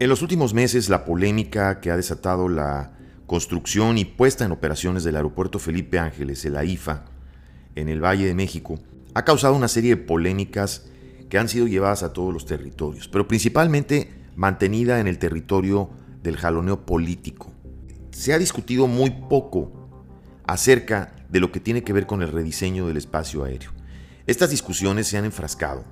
En los últimos meses, la polémica que ha desatado la construcción y puesta en operaciones del aeropuerto Felipe Ángeles, el AIFA, en el Valle de México, ha causado una serie de polémicas que han sido llevadas a todos los territorios, pero principalmente mantenida en el territorio del jaloneo político. Se ha discutido muy poco acerca de lo que tiene que ver con el rediseño del espacio aéreo. Estas discusiones se han enfrascado,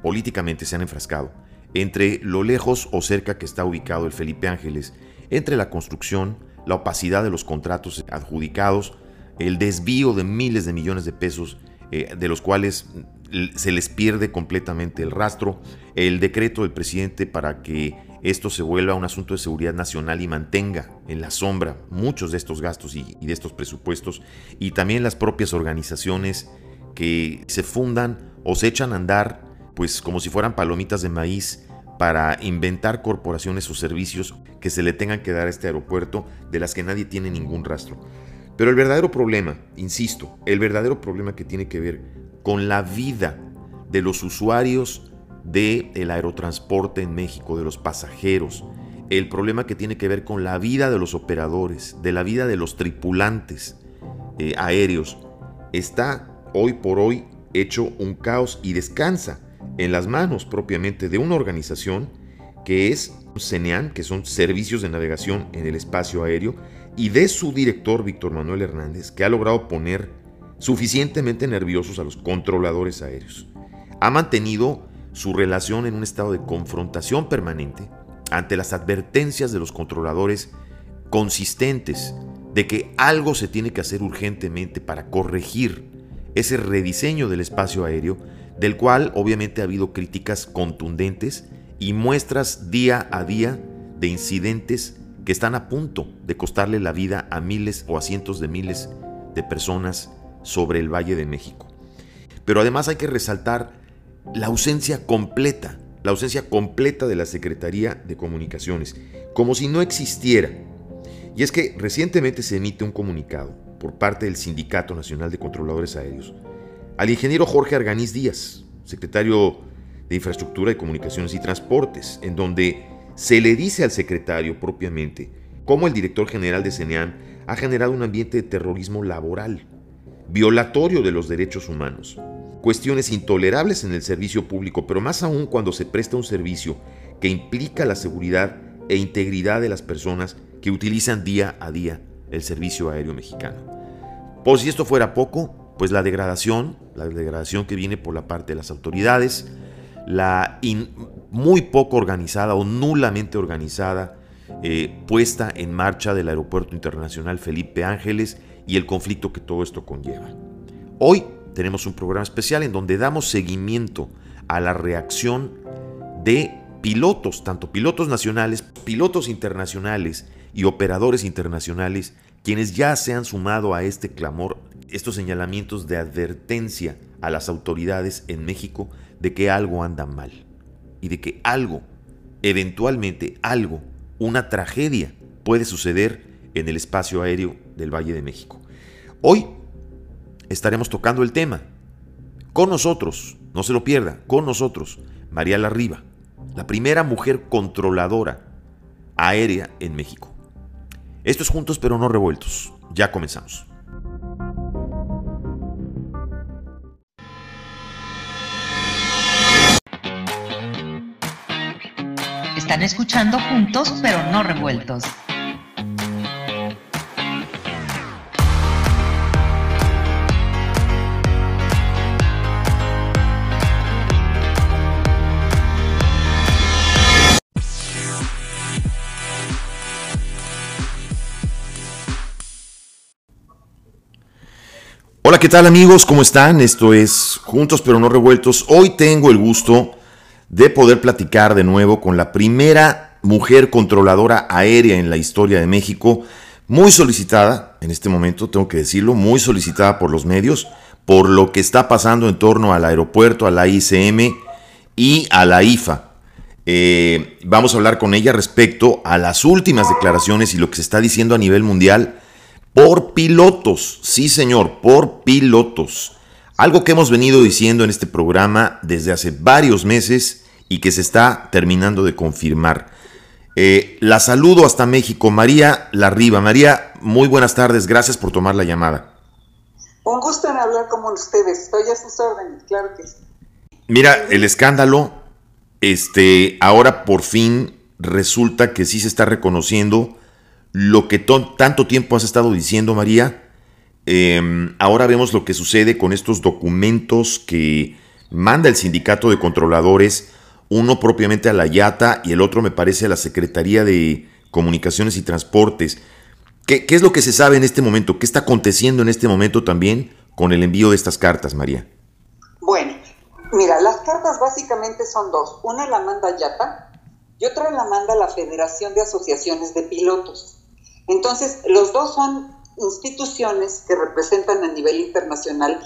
políticamente se han enfrascado, entre lo lejos o cerca que está ubicado el Felipe Ángeles, entre la construcción, la opacidad de los contratos adjudicados, el desvío de miles de millones de pesos, eh, de los cuales se les pierde completamente el rastro, el decreto del presidente para que esto se vuelva un asunto de seguridad nacional y mantenga en la sombra muchos de estos gastos y, de estos presupuestos, y también las propias organizaciones que se fundan o se echan a andar, pues como si fueran palomitas de maíz, para inventar corporaciones o servicios que se le tengan que dar a este aeropuerto de las que nadie tiene ningún rastro. Pero el verdadero problema, insisto, el verdadero problema que tiene que ver con la vida de los usuarios del aerotransporte en México, de los pasajeros, el problema que tiene que ver con la vida de los operadores, de la vida de los tripulantes eh, aéreos, está hoy por hoy hecho un caos y descansa en las manos propiamente de una organización que es CENEAN, que son servicios de navegación en el espacio aéreo, y de su director Víctor Manuel Hernández, que ha logrado poner suficientemente nerviosos a los controladores aéreos. Ha mantenido su relación en un estado de confrontación permanente ante las advertencias de los controladores consistentes de que algo se tiene que hacer urgentemente para corregir ese rediseño del espacio aéreo, del cual obviamente ha habido críticas contundentes y muestras día a día de incidentes que están a punto de costarle la vida a miles o a cientos de miles de personas sobre el Valle de México. Pero además hay que resaltar la ausencia completa, la ausencia completa de la Secretaría de Comunicaciones, como si no existiera. Y es que recientemente se emite un comunicado por parte del Sindicato Nacional de Controladores Aéreos al ingeniero Jorge Arganiz Díaz, secretario de Infraestructura de Comunicaciones y Transportes, en donde se le dice al secretario propiamente cómo el director general de CENEAM ha generado un ambiente de terrorismo laboral, violatorio de los derechos humanos, cuestiones intolerables en el servicio público, pero más aún cuando se presta un servicio que implica la seguridad e integridad de las personas que utilizan día a día el servicio aéreo mexicano. Por si esto fuera poco, pues la degradación, la degradación que viene por la parte de las autoridades, la muy poco organizada o nulamente organizada eh, puesta en marcha del Aeropuerto Internacional Felipe Ángeles y el conflicto que todo esto conlleva. Hoy tenemos un programa especial en donde damos seguimiento a la reacción de pilotos, tanto pilotos nacionales, pilotos internacionales y operadores internacionales, quienes ya se han sumado a este clamor, estos señalamientos de advertencia a las autoridades en México de que algo anda mal y de que algo, eventualmente algo, una tragedia puede suceder en el espacio aéreo del Valle de México. Hoy estaremos tocando el tema. Con nosotros, no se lo pierda, con nosotros, María Larriba, la primera mujer controladora aérea en México. Esto es juntos pero no revueltos. Ya comenzamos. Están escuchando juntos pero no revueltos. Hola, ¿qué tal amigos? ¿Cómo están? Esto es Juntos pero no revueltos. Hoy tengo el gusto de poder platicar de nuevo con la primera mujer controladora aérea en la historia de México, muy solicitada en este momento, tengo que decirlo, muy solicitada por los medios, por lo que está pasando en torno al aeropuerto, a la ICM y a la IFA. Eh, vamos a hablar con ella respecto a las últimas declaraciones y lo que se está diciendo a nivel mundial por pilotos, sí señor, por pilotos. Algo que hemos venido diciendo en este programa desde hace varios meses y que se está terminando de confirmar. Eh, la saludo hasta México, María Larriba. María, muy buenas tardes, gracias por tomar la llamada. Un gusto en hablar con ustedes, estoy a sus órdenes, claro que sí. Mira, el escándalo, este, ahora por fin resulta que sí se está reconociendo lo que tanto tiempo has estado diciendo, María. Em, ahora vemos lo que sucede con estos documentos que manda el sindicato de controladores uno propiamente a la YATA y el otro me parece a la Secretaría de Comunicaciones y Transportes. ¿Qué, es lo que se sabe en este momento? ¿Qué está aconteciendo en este momento también con el envío de estas cartas, María? Bueno, mira, las cartas básicamente son dos. Una la manda YATA y otra la manda la Federación de Asociaciones de Pilotos. Entonces, los dos son instituciones que representan a nivel internacional,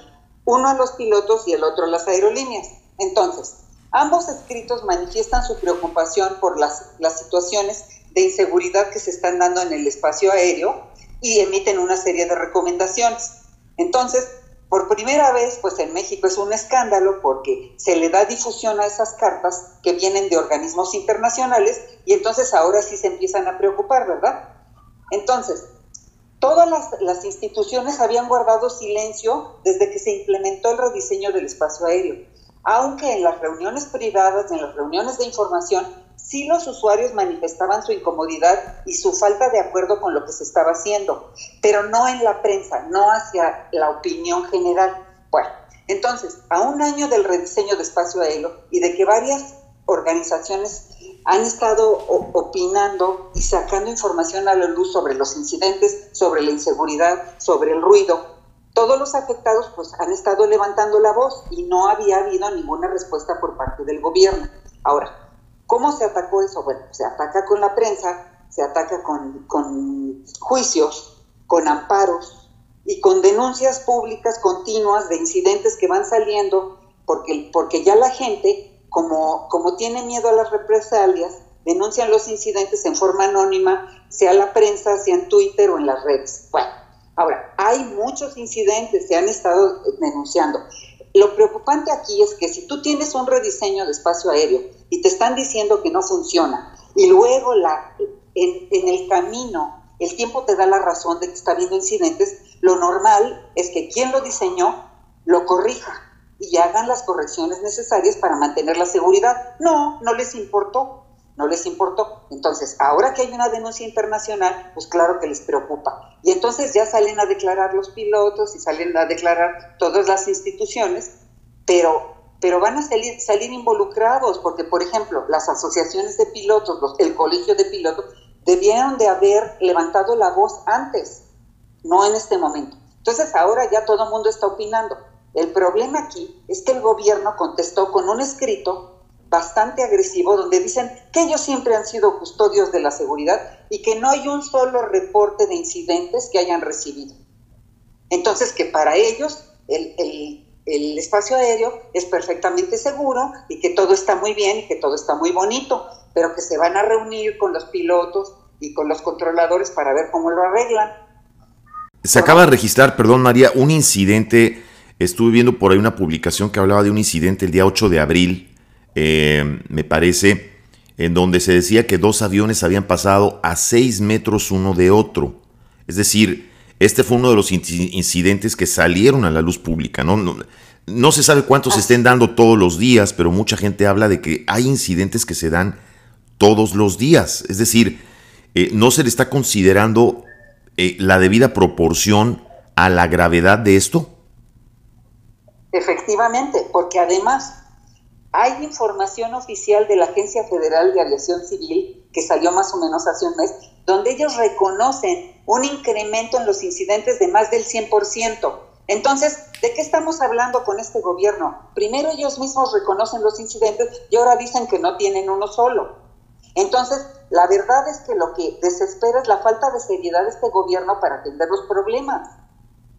uno a los pilotos y el otro a las aerolíneas. Entonces, Ambos escritos manifiestan su preocupación por las, las situaciones de inseguridad que se están dando en el espacio aéreo y emiten una serie de recomendaciones. Entonces, por primera vez, pues en México es un escándalo porque se le da difusión a esas cartas que vienen de organismos internacionales y entonces ahora sí se empiezan a preocupar, ¿verdad? Entonces, todas las, instituciones habían guardado silencio desde que se implementó el rediseño del espacio aéreo aunque en las reuniones privadas, en las reuniones de información, sí los usuarios manifestaban su incomodidad y su falta de acuerdo con lo que se estaba haciendo, pero no en la prensa, no hacia la opinión general. Bueno, entonces, a un año del rediseño de espacio aéreo y de que varias organizaciones han estado opinando y sacando información a la luz sobre los incidentes, sobre la inseguridad, sobre el ruido, todos los afectados pues han estado levantando la voz y no había habido ninguna respuesta por parte del gobierno. Ahora, ¿cómo se atacó eso? Bueno, se ataca con la prensa, se ataca con, con juicios, con amparos y con denuncias públicas continuas de incidentes que van saliendo porque, porque ya la gente, como, como tiene miedo a las represalias, denuncian los incidentes en forma anónima, sea la prensa, sea en Twitter o en las redes. Bueno, Ahora, hay muchos incidentes, se han estado denunciando. Lo preocupante aquí es que si tú tienes un rediseño de espacio aéreo y te están diciendo que no funciona y luego la, en, en el camino el tiempo te da la razón de que está habiendo incidentes, lo normal es que quien lo diseñó lo corrija y hagan las correcciones necesarias para mantener la seguridad. No, no les importó no les importó. Entonces, ahora que hay una denuncia internacional, pues claro que les preocupa. Y entonces ya salen a declarar los pilotos y salen a declarar todas las instituciones, pero, pero van a salir, salir involucrados, porque por ejemplo, las asociaciones de pilotos, el colegio de pilotos, debieron de haber levantado la voz antes, no en este momento. Entonces ahora ya todo el mundo está opinando. El problema aquí es que el gobierno contestó con un escrito bastante agresivo donde dicen que ellos siempre han sido custodios de la seguridad y que no hay un solo reporte de incidentes que hayan recibido. Entonces, que para ellos el, el, espacio aéreo es perfectamente seguro y que todo está muy bien y que todo está muy bonito, pero que se van a reunir con los pilotos y con los controladores para ver cómo lo arreglan. Se acaba de registrar, perdón María, un incidente, estuve viendo por ahí una publicación que hablaba de un incidente el día 8 de abril eh, me parece, en donde se decía que dos aviones habían pasado a seis metros uno de otro. Es decir, este fue uno de los incidentes que salieron a la luz pública. No, no, se sabe cuántos se estén dando todos los días, pero mucha gente habla de que hay incidentes que se dan todos los días. Es decir, eh, no se le está considerando eh, la debida proporción a la gravedad de esto. Efectivamente, porque además hay información oficial de la Agencia Federal de Aviación Civil, que salió más o menos hace un mes, donde ellos reconocen un incremento en los incidentes de más del 100%. Entonces, ¿de qué estamos hablando con este gobierno? Primero ellos mismos reconocen los incidentes y ahora dicen que no tienen uno solo. Entonces, la verdad es que lo que desespera es la falta de seriedad de este gobierno para atender los problemas,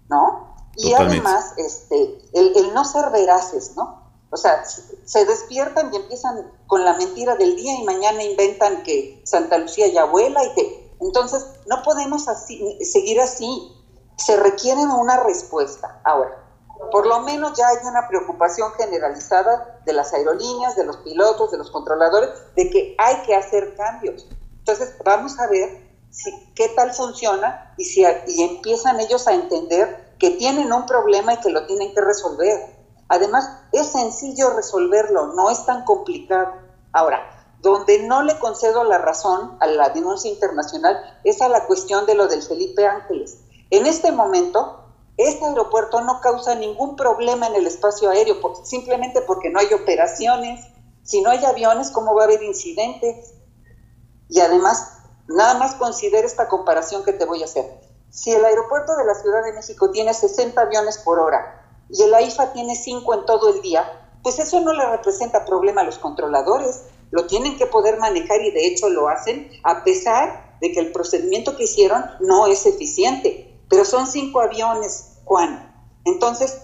¿no? Y además, este, el, el no ser veraces, ¿no? O sea, se despiertan y empiezan con la mentira del día y mañana inventan que Santa Lucía ya vuela y que... Entonces, no podemos así, seguir así. Se requiere una respuesta. Ahora, por lo menos ya hay una preocupación generalizada de las aerolíneas, de los pilotos, de los controladores, de que hay que hacer cambios. Entonces, vamos a ver si, qué tal funciona y, si, y empiezan ellos a entender que tienen un problema y que lo tienen que resolver. Además, es sencillo resolverlo, no es tan complicado. Ahora, donde no le concedo la razón a la denuncia internacional es a la cuestión de lo del Felipe Ángeles. En este momento, este aeropuerto no causa ningún problema en el espacio aéreo, simplemente porque no hay operaciones. Si no hay aviones, ¿cómo va a haber incidentes? Y además, nada más considera esta comparación que te voy a hacer. Si el aeropuerto de la Ciudad de México tiene 60 aviones por hora y el AIFA tiene 5 en todo el día, pues eso no le representa problema a los controladores lo tienen que poder manejar y de hecho lo hacen a pesar de que el procedimiento que hicieron no es eficiente. Pero son cinco aviones, Juan. Entonces,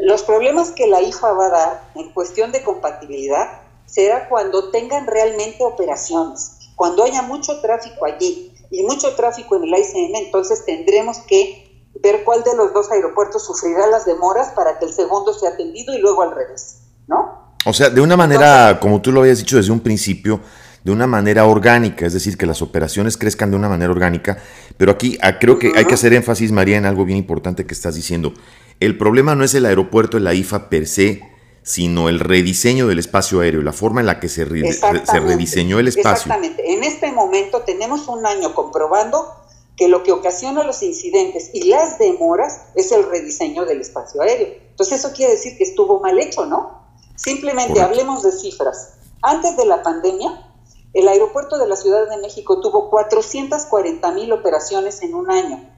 los problemas que la IFA va a dar en cuestión de compatibilidad será cuando tengan realmente operaciones, cuando haya mucho tráfico allí y mucho tráfico en el ICM, entonces tendremos que ver cuál de los dos aeropuertos sufrirá las demoras para que el segundo sea atendido y luego al revés, ¿no? O sea, de una manera, como tú lo habías dicho desde un principio, de una manera orgánica, es decir, que las operaciones crezcan de una manera orgánica, pero aquí ah, creo que hay que hacer énfasis, María, en algo bien importante que estás diciendo. El problema no es el aeropuerto la IFA per se, sino el rediseño del espacio aéreo, la forma en la que se, se rediseñó el espacio. Exactamente. En este momento tenemos un año comprobando que lo que ocasiona los incidentes y las demoras es el rediseño del espacio aéreo. Entonces eso quiere decir que estuvo mal hecho, ¿no? Simplemente hablemos de cifras. Antes de la pandemia, el aeropuerto de la Ciudad de México tuvo 440 mil operaciones en un año.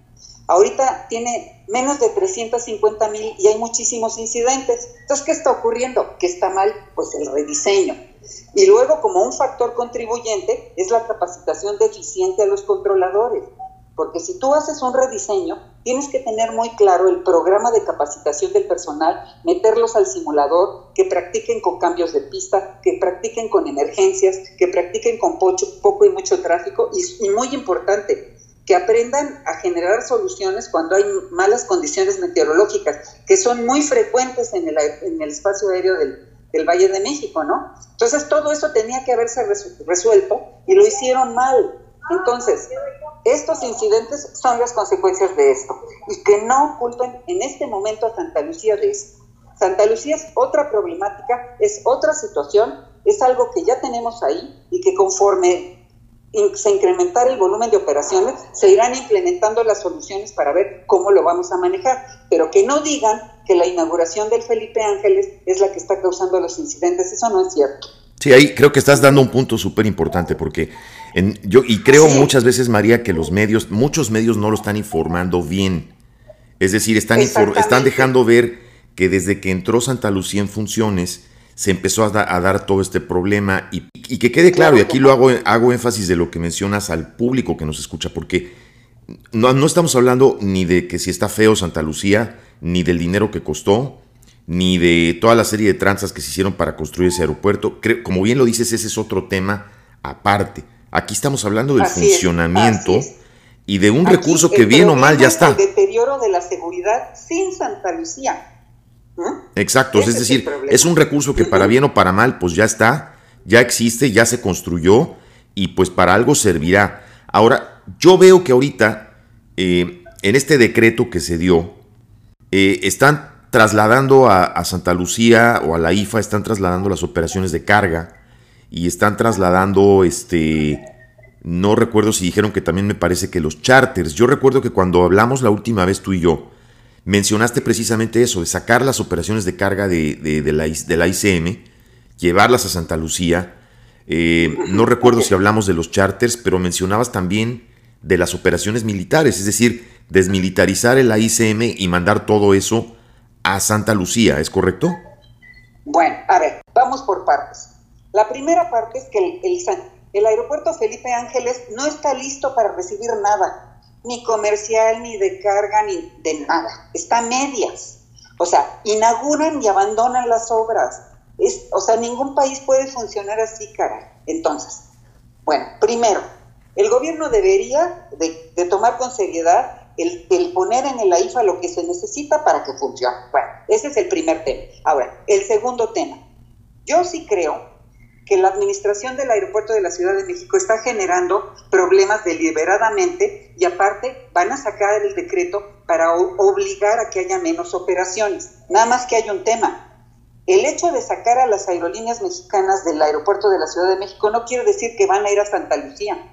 Ahorita tiene menos de 350 mil y hay muchísimos incidentes. Entonces, ¿qué está ocurriendo? ¿Qué está mal? Pues el rediseño. Y luego, como un factor contribuyente, es la capacitación deficiente a los controladores. Porque si tú haces un rediseño, tienes que tener muy claro el programa de capacitación del personal, meterlos al simulador, que practiquen con cambios de pista, que practiquen con emergencias, que practiquen con poco y mucho tráfico y, muy importante, que aprendan a generar soluciones cuando hay malas condiciones meteorológicas, que son muy frecuentes en el, en el espacio aéreo del, del Valle de México, ¿no? Entonces todo eso tenía que haberse resuelto y lo hicieron mal. Entonces, estos incidentes son las consecuencias de esto y que no culpen en este momento a Santa Lucía de esto. Santa Lucía es otra problemática, es otra situación, es algo que ya tenemos ahí y que conforme se incrementar el volumen de operaciones, se irán implementando las soluciones para ver cómo lo vamos a manejar, pero que no digan que la inauguración del Felipe Ángeles es la que está causando los incidentes, eso no es cierto. Sí, ahí creo que estás dando un punto súper importante porque yo, y creo muchas veces, María, que los medios, muchos medios no lo están informando bien. Es decir, están, están dejando ver que desde que entró Santa Lucía en funciones, se empezó a, dar todo este problema y, que quede claro, y aquí lo hago, hago énfasis de lo que mencionas al público que nos escucha, porque no, no estamos hablando ni de que si está feo Santa Lucía, ni del dinero que costó, ni de toda la serie de tranzas que se hicieron para construir ese aeropuerto. como bien lo dices, ese es otro tema aparte. Aquí estamos hablando del funcionamiento y de un recurso que bien o mal ya está. El deterioro de la seguridad sin Santa Lucía. Exacto, es decir, es, un recurso que para bien o para mal pues ya está, ya existe, ya se construyó y pues para algo servirá. Ahora, yo veo que ahorita eh, en este decreto que se dio, eh, están trasladando a, a, Santa Lucía o a la IFA, están trasladando las operaciones de carga y están trasladando, este, no recuerdo si dijeron que también me parece que los charters. Yo recuerdo que cuando hablamos la última vez tú y yo, mencionaste precisamente eso, de sacar las operaciones de carga de, de, la, de la, ICM, llevarlas a Santa Lucía. Eh, no recuerdo si hablamos de los charters, pero mencionabas también de las operaciones militares, es decir, desmilitarizar el ICM y mandar todo eso a Santa Lucía, ¿es correcto? Bueno, a ver, vamos por partes. La primera parte es que el, el, aeropuerto Felipe Ángeles no está listo para recibir nada, ni comercial, ni de carga, ni de nada. Está a medias. O sea, inauguran y abandonan las obras. Es, o sea, ningún país puede funcionar así, cara. Entonces, bueno, primero, el gobierno debería de, tomar con seriedad el, el, poner en el AIFA lo que se necesita para que funcione. Bueno, ese es el primer tema. Ahora, el segundo tema. Yo sí creo que la administración del aeropuerto de la Ciudad de México está generando problemas deliberadamente y aparte van a sacar el decreto para obligar a que haya menos operaciones. Nada más que hay un tema. El hecho de sacar a las aerolíneas mexicanas del aeropuerto de la Ciudad de México no quiere decir que van a ir a Santa Lucía.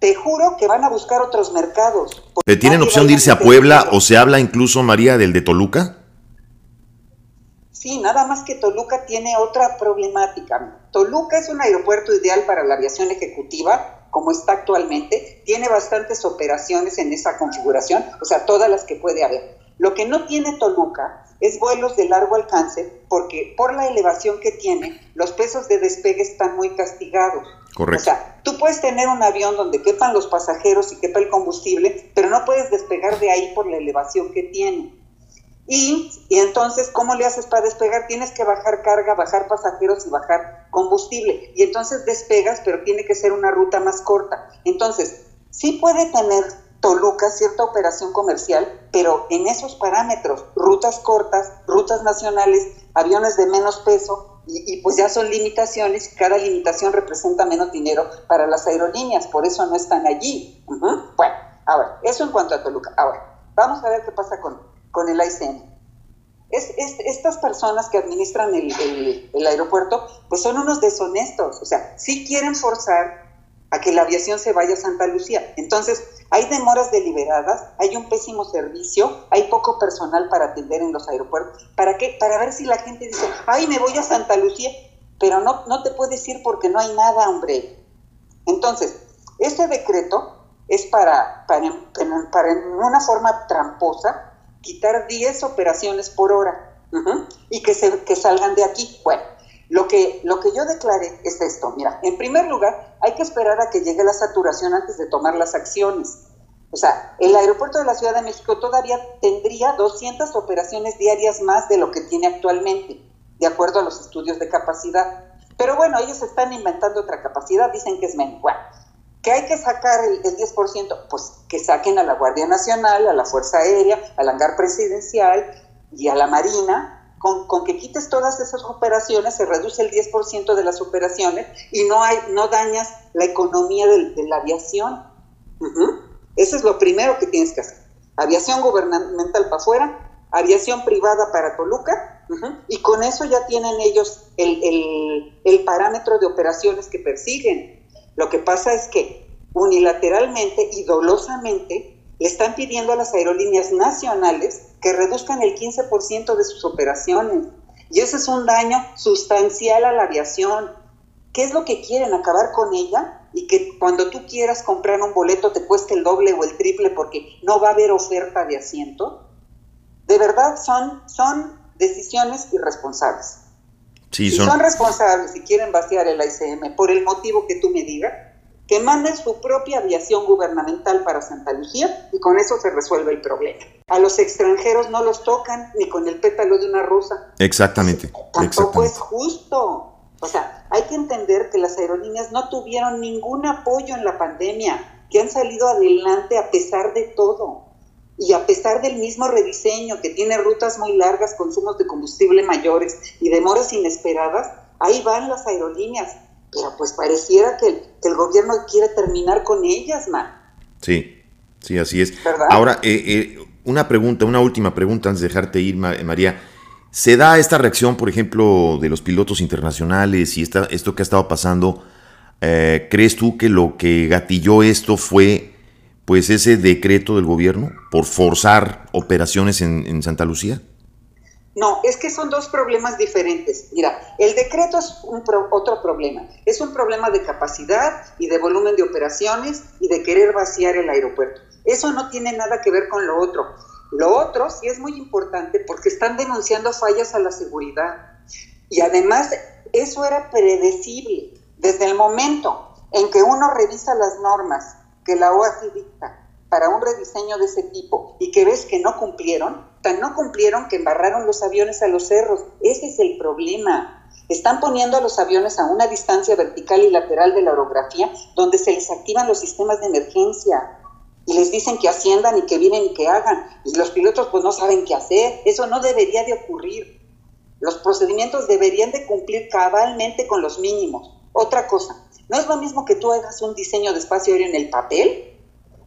Te juro que van a buscar otros mercados. ¿Tienen opción de irse a Puebla o se habla incluso, María, del de Toluca? Sí, nada más que Toluca tiene otra problemática. Toluca es un aeropuerto ideal para la aviación ejecutiva, como está actualmente. Tiene bastantes operaciones en esa configuración, o sea, todas las que puede haber. Lo que no tiene Toluca es vuelos de largo alcance, porque por la elevación que tiene, los pesos de despegue están muy castigados. Correcto. O sea, tú puedes tener un avión donde quepan los pasajeros y quepa el combustible, pero no puedes despegar de ahí por la elevación que tiene. Y, entonces, ¿cómo le haces para despegar? Tienes que bajar carga, bajar pasajeros y bajar combustible. Y entonces despegas, pero tiene que ser una ruta más corta. Entonces, sí puede tener Toluca cierta operación comercial, pero en esos parámetros, rutas cortas, rutas nacionales, aviones de menos peso, y, pues ya son limitaciones, cada limitación representa menos dinero para las aerolíneas, por eso no están allí. Bueno, ahora, eso en cuanto a Toluca. Ahora, vamos a ver qué pasa con, con el ICN. Es, estas personas que administran el, el, aeropuerto, pues son unos deshonestos, o sea, sí quieren forzar a que la aviación se vaya a Santa Lucía. Entonces, hay demoras deliberadas, hay un pésimo servicio, hay poco personal para atender en los aeropuertos. ¿Para qué? Para ver si la gente dice, ay, me voy a Santa Lucía, pero no, no te puedes ir porque no hay nada, hombre. Entonces, este decreto es para, para, para en una forma tramposa quitar 10 operaciones por hora y que, se, que salgan de aquí. Bueno, lo que, lo que yo declaré es esto. Mira, en primer lugar, hay que esperar a que llegue la saturación antes de tomar las acciones. O sea, el aeropuerto de la Ciudad de México todavía tendría 200 operaciones diarias más de lo que tiene actualmente, de acuerdo a los estudios de capacidad. Pero bueno, ellos están inventando otra capacidad, dicen que es. Bueno, ¿Que hay que sacar el, 10%? Pues que saquen a la Guardia Nacional, a la Fuerza Aérea, al hangar presidencial y a la Marina. Con, con que quites todas esas operaciones, se reduce el 10% de las operaciones y no, hay, no dañas la economía de, la aviación. Eso es lo primero que tienes que hacer. Aviación gubernamental para afuera, aviación privada para Toluca, y con eso ya tienen ellos el, el, el parámetro de operaciones que persiguen. Lo que pasa es que unilateralmente y dolosamente le están pidiendo a las aerolíneas nacionales que reduzcan el 15% de sus operaciones. Y ese es un daño sustancial a la aviación. ¿Qué es lo que quieren? ¿Acabar con ella? Y que cuando tú quieras comprar un boleto te cueste el doble o el triple porque no va a haber oferta de asiento. De verdad son, son decisiones irresponsables si son... responsables y quieren vaciar el ICM por el motivo que tú me digas, que manden su propia aviación gubernamental para Santa Lucía y con eso se resuelve el problema. A los extranjeros no los tocan ni con el pétalo de una rosa. Exactamente. Tampoco es justo. O sea, hay que entender que las aerolíneas no tuvieron ningún apoyo en la pandemia, que han salido adelante a pesar de todo y a pesar del mismo rediseño que tiene rutas muy largas, consumos de combustible mayores y demoras inesperadas, ahí van las aerolíneas. Pero pues pareciera que el, gobierno quiere terminar con ellas, man. Sí, sí, así es. Ahora, eh, eh, una pregunta, una última pregunta antes de dejarte ir, María. ¿Se da esta reacción, por ejemplo, de los pilotos internacionales y esta, esto que ha estado pasando? Eh, ¿Crees tú que lo que gatilló esto fue pues ese decreto del gobierno por forzar operaciones en, Santa Lucía? No, es que son dos problemas diferentes. Mira, el decreto es un otro problema. Es un problema de capacidad y de volumen de operaciones y de querer vaciar el aeropuerto. Eso no tiene nada que ver con lo otro. Lo otro sí es muy importante porque están denunciando fallas a la seguridad. Y además, eso era predecible. Desde el momento en que uno revisa las normas que la OASI dicta para un rediseño de ese tipo y que ves que no cumplieron, tan no cumplieron que embarraron los aviones a los cerros. Ese es el problema. Están poniendo a los aviones a una distancia vertical y lateral de la orografía donde se les activan los sistemas de emergencia y les dicen que asciendan y que vienen y que hagan. Y los pilotos pues no saben qué hacer. Eso no debería de ocurrir. Los procedimientos deberían de cumplir cabalmente con los mínimos. Otra cosa, no es lo mismo que tú hagas un diseño de espacio aéreo en el papel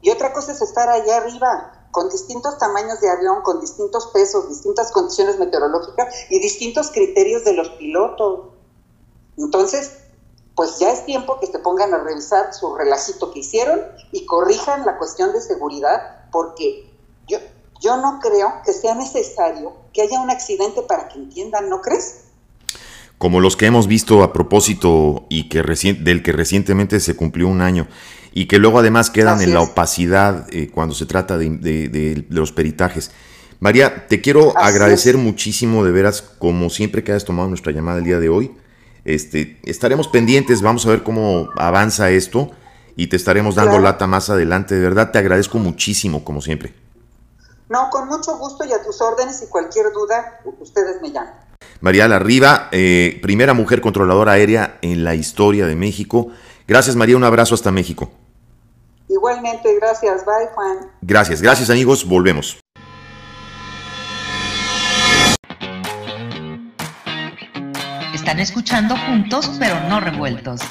y otra cosa es estar allá arriba con distintos tamaños de avión, con distintos pesos, distintas condiciones meteorológicas y distintos criterios de los pilotos. Entonces, pues ya es tiempo que se pongan a revisar su relacito que hicieron y corrijan la cuestión de seguridad, porque yo, yo no creo que sea necesario que haya un accidente para que entiendan, ¿no crees? Como los que hemos visto a propósito y que del que recientemente se cumplió un año y que luego además quedan en la opacidad eh, cuando se trata de, los peritajes. María, te quiero agradecer muchísimo de veras, como siempre que hayas tomado nuestra llamada el día de hoy. Este, estaremos pendientes, vamos a ver cómo avanza esto y te estaremos dando lata más adelante. De verdad te agradezco muchísimo, como siempre. No, con mucho gusto y a tus órdenes y cualquier duda, ustedes me llaman. María Larriba, eh, primera mujer controladora aérea en la historia de México. Gracias María, un abrazo hasta México. Igualmente, gracias. Bye Juan. Gracias, gracias amigos, volvemos. Están escuchando juntos pero no revueltos.